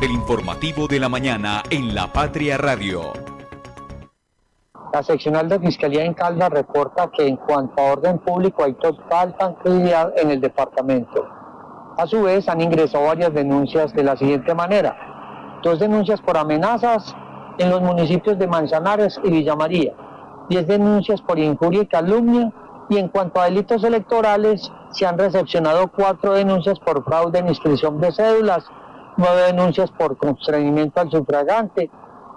El informativo de la mañana en La Patria Radio. La seccional de Fiscalía en Caldas reporta que en cuanto a orden público hay total tranquilidad en el departamento. A su vez, han ingresado varias denuncias de la siguiente manera. Dos denuncias por amenazas en los municipios de Manzanares y Villa María. Diez denuncias por injuria y calumnia. Y en cuanto a delitos electorales, se han recepcionado cuatro denuncias por fraude en inscripción de cédulas, nueve denuncias por constreñimiento al sufragante,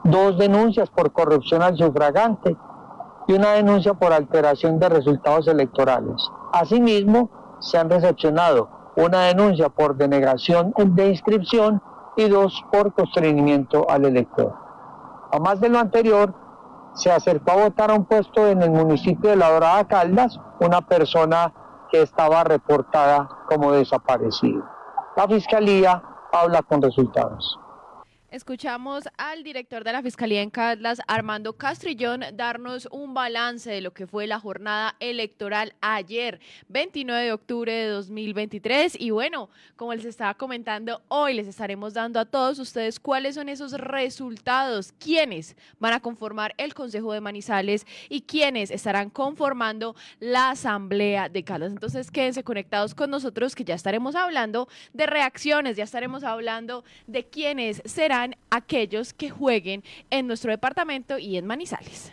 dos denuncias por corrupción al sufragante y una denuncia por alteración de resultados electorales. Asimismo, se han recepcionado una denuncia por denegación de inscripción y dos por constreñimiento al elector. A más de lo anterior, se acercó a votar a un puesto en el municipio de La Dorada Caldas una persona que estaba reportada como desaparecida. La fiscalía habla con resultados. Escuchamos al director de la Fiscalía en Caldas, Armando Castrillón, darnos un balance de lo que fue la jornada electoral ayer, 29 de octubre de 2023. Y bueno, como les estaba comentando, hoy les estaremos dando a todos ustedes cuáles son esos resultados, quiénes van a conformar el Consejo de Manizales y quiénes estarán conformando la Asamblea de Caldas. Entonces, quédense conectados con nosotros que ya estaremos hablando de reacciones, ya estaremos hablando de quiénes serán aquellos que jueguen en nuestro departamento y en Manizales.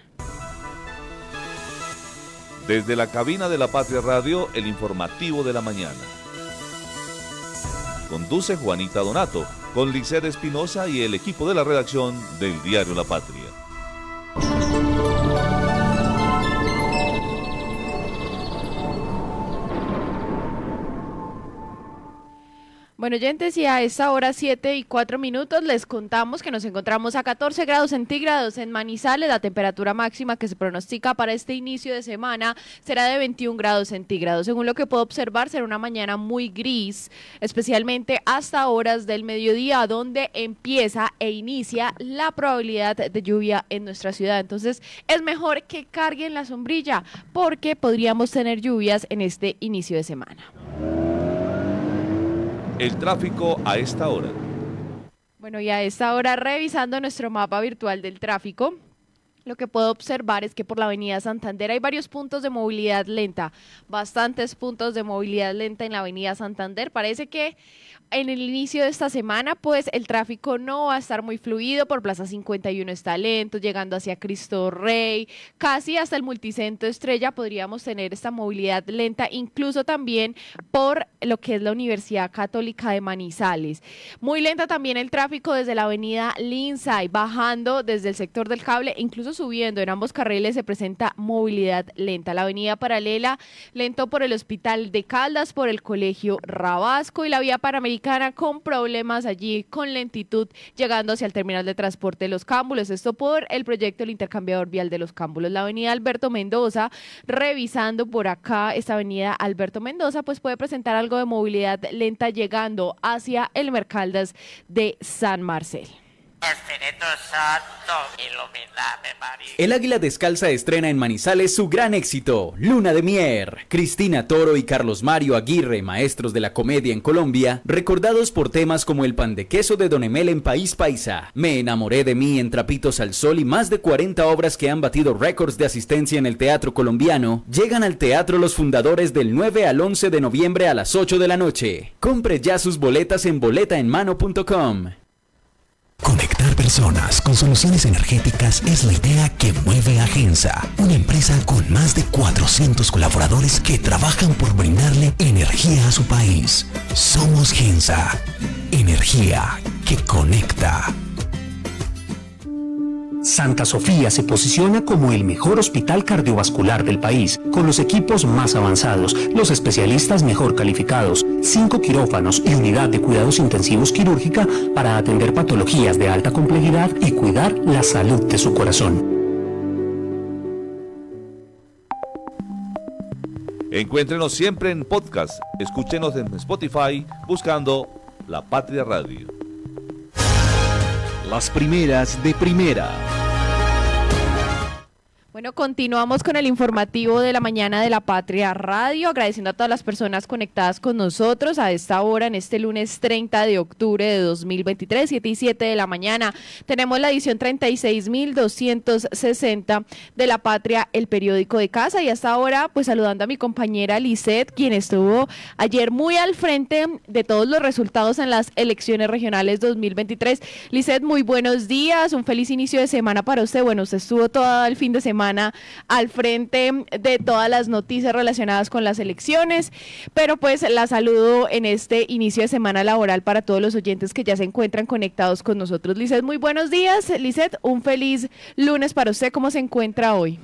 Desde la cabina de la Patria Radio, el informativo de la mañana. Conduce Juanita Donato, con Licer Espinosa y el equipo de la redacción del diario La Patria. Bueno, oyentes, y a esta hora 7 y 4 minutos les contamos que nos encontramos a 14 grados centígrados en Manizales. La temperatura máxima que se pronostica para este inicio de semana será de 21 grados centígrados. Según lo que puedo observar, será una mañana muy gris, especialmente hasta horas del mediodía, donde empieza e inicia la probabilidad de lluvia en nuestra ciudad. Entonces, es mejor que carguen la sombrilla porque podríamos tener lluvias en este inicio de semana. El tráfico a esta hora. Bueno, y a esta hora revisando nuestro mapa virtual del tráfico, lo que puedo observar es que por la avenida Santander hay varios puntos de movilidad lenta, bastantes puntos de movilidad lenta en la avenida Santander. Parece que en el inicio de esta semana, pues el tráfico no va a estar muy fluido. Por Plaza 51 está lento, llegando hacia Cristo Rey, casi hasta el multicentro Estrella podríamos tener esta movilidad lenta, incluso también por lo que es la Universidad Católica de Manizales. Muy lenta también el tráfico desde la avenida Lindsay, bajando desde el sector del cable, incluso subiendo en ambos carriles se presenta movilidad lenta. La avenida paralela, lento por el Hospital de Caldas, por el Colegio Rabasco y la vía Panamericana con problemas allí, con lentitud, llegando hacia el terminal de transporte de los Cámbulos. Esto por el proyecto del intercambiador vial de los Cámbulos. La avenida Alberto Mendoza, revisando por acá esta avenida Alberto Mendoza, pues puede presentar algo de movilidad lenta llegando hacia el Mercaldas de San Marcel. El Águila Descalza estrena en Manizales su gran éxito, Luna de Mier. Cristina Toro y Carlos Mario Aguirre, maestros de la comedia en Colombia, recordados por temas como el pan de queso de Don Emel en País Paisa, Me enamoré de mí en Trapitos al Sol y más de 40 obras que han batido récords de asistencia en el teatro colombiano, llegan al teatro los fundadores del 9 al 11 de noviembre a las 8 de la noche. Compre ya sus boletas en boletaenmano.com. Personas con soluciones energéticas es la idea que mueve a Gensa, una empresa con más de 400 colaboradores que trabajan por brindarle energía a su país. Somos Gensa, energía que conecta. Santa Sofía se posiciona como el mejor hospital cardiovascular del país, con los equipos más avanzados, los especialistas mejor calificados, cinco quirófanos y unidad de cuidados intensivos quirúrgica para atender patologías de alta complejidad y cuidar la salud de su corazón. Encuéntrenos siempre en podcast. Escúchenos en Spotify buscando La Patria Radio. Las primeras de primera. Bueno, continuamos con el informativo de la mañana de la Patria Radio, agradeciendo a todas las personas conectadas con nosotros a esta hora, en este lunes 30 de octubre de 2023, 7 y 7 de la mañana. Tenemos la edición 36.260 de la Patria, el periódico de casa, y hasta ahora, pues saludando a mi compañera Lisette, quien estuvo ayer muy al frente de todos los resultados en las elecciones regionales 2023. Lisette, muy buenos días, un feliz inicio de semana para usted. Bueno, usted estuvo todo el fin de semana al frente de todas las noticias relacionadas con las elecciones, pero pues la saludo en este inicio de semana laboral para todos los oyentes que ya se encuentran conectados con nosotros. Lizeth, muy buenos días. Lizeth, un feliz lunes para usted. ¿Cómo se encuentra hoy?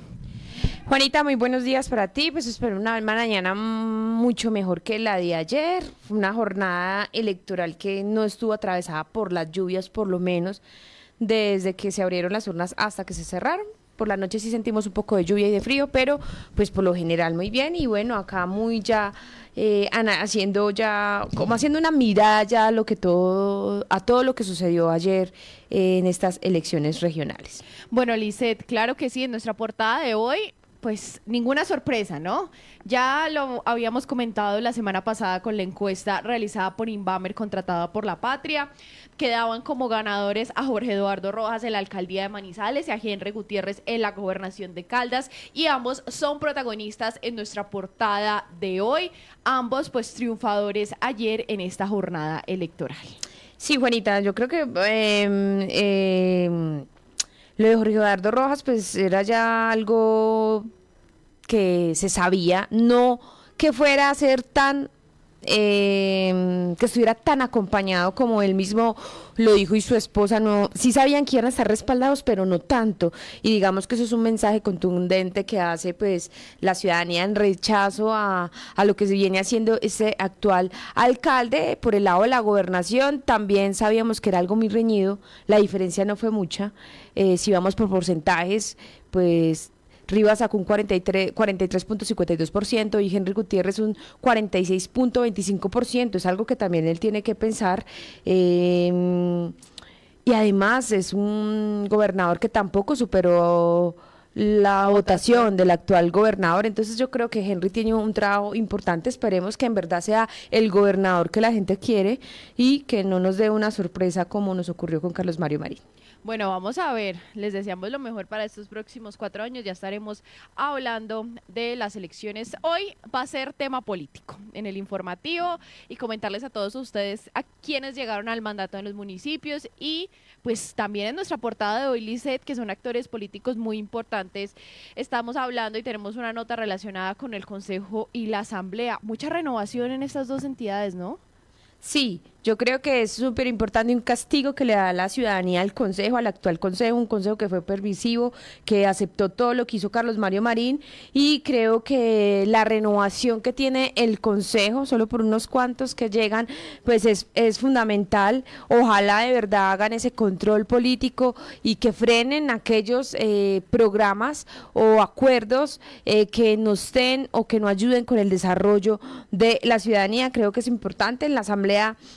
Juanita, muy buenos días para ti. Pues espero una mañana mucho mejor que la de ayer. Una jornada electoral que no estuvo atravesada por las lluvias, por lo menos, desde que se abrieron las urnas hasta que se cerraron. Por la noche sí sentimos un poco de lluvia y de frío, pero pues por lo general muy bien. Y bueno, acá muy ya eh, haciendo ya, como haciendo una mirada ya a lo que todo, a todo lo que sucedió ayer eh, en estas elecciones regionales. Bueno, Lisette, claro que sí, en nuestra portada de hoy pues ninguna sorpresa, ¿no? Ya lo habíamos comentado la semana pasada con la encuesta realizada por Inbamer, contratada por La Patria. Quedaban como ganadores a Jorge Eduardo Rojas en la alcaldía de Manizales y a Henry Gutiérrez en la gobernación de Caldas. Y ambos son protagonistas en nuestra portada de hoy. Ambos, pues, triunfadores ayer en esta jornada electoral. Sí, Juanita, yo creo que. Eh, lo de Jorge Eduardo Rojas, pues era ya algo que se sabía, no que fuera a ser tan eh, que estuviera tan acompañado como él mismo lo dijo y su esposa no, sí sabían que iban a estar respaldados, pero no tanto. Y digamos que eso es un mensaje contundente que hace pues la ciudadanía en rechazo a, a lo que se viene haciendo ese actual alcalde. Por el lado de la gobernación también sabíamos que era algo muy reñido, la diferencia no fue mucha. Eh, si vamos por porcentajes, pues Rivas sacó un 43.52% y Henry Gutiérrez un 46.25%. Es algo que también él tiene que pensar. Em, y además es un gobernador que tampoco superó la votación del actual gobernador. Entonces yo creo que Henry tiene un trabajo importante. Esperemos que en verdad sea el gobernador que la gente quiere y que no nos dé una sorpresa como nos ocurrió con Carlos Mario Marín. Bueno, vamos a ver, les deseamos lo mejor para estos próximos cuatro años, ya estaremos hablando de las elecciones. Hoy va a ser tema político en el informativo y comentarles a todos ustedes a quienes llegaron al mandato en los municipios y pues también en nuestra portada de hoy, Lizeth, que son actores políticos muy importantes, estamos hablando y tenemos una nota relacionada con el Consejo y la Asamblea. Mucha renovación en estas dos entidades, ¿no? Sí, yo creo que es súper importante un castigo que le da la ciudadanía al Consejo, al actual Consejo, un Consejo que fue permisivo, que aceptó todo lo que hizo Carlos Mario Marín y creo que la renovación que tiene el Consejo, solo por unos cuantos que llegan, pues es, es fundamental. Ojalá de verdad hagan ese control político y que frenen aquellos eh, programas o acuerdos eh, que no estén o que no ayuden con el desarrollo de la ciudadanía. Creo que es importante en la Asamblea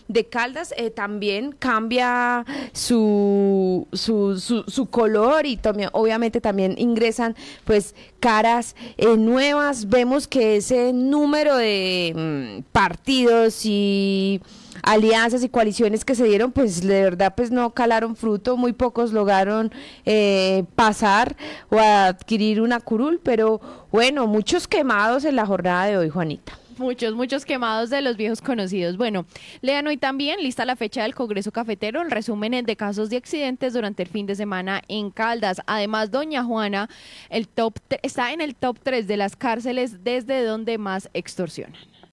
de Caldas eh, también cambia su, su, su, color y también, obviamente también ingresan pues caras eh, nuevas. Vemos que ese número de mm, partidos y alianzas y coaliciones que se dieron, pues de verdad pues no calaron fruto, muy pocos lograron eh, pasar o adquirir una curul, pero bueno, muchos quemados en la jornada de hoy, Juanita. Muchos, muchos quemados de los viejos conocidos. Bueno, lean hoy también, lista la fecha del Congreso Cafetero, el resumen de casos de accidentes durante el fin de semana en Caldas. Además, doña Juana el top está en el top 3 de las cárceles desde donde más extorsionan.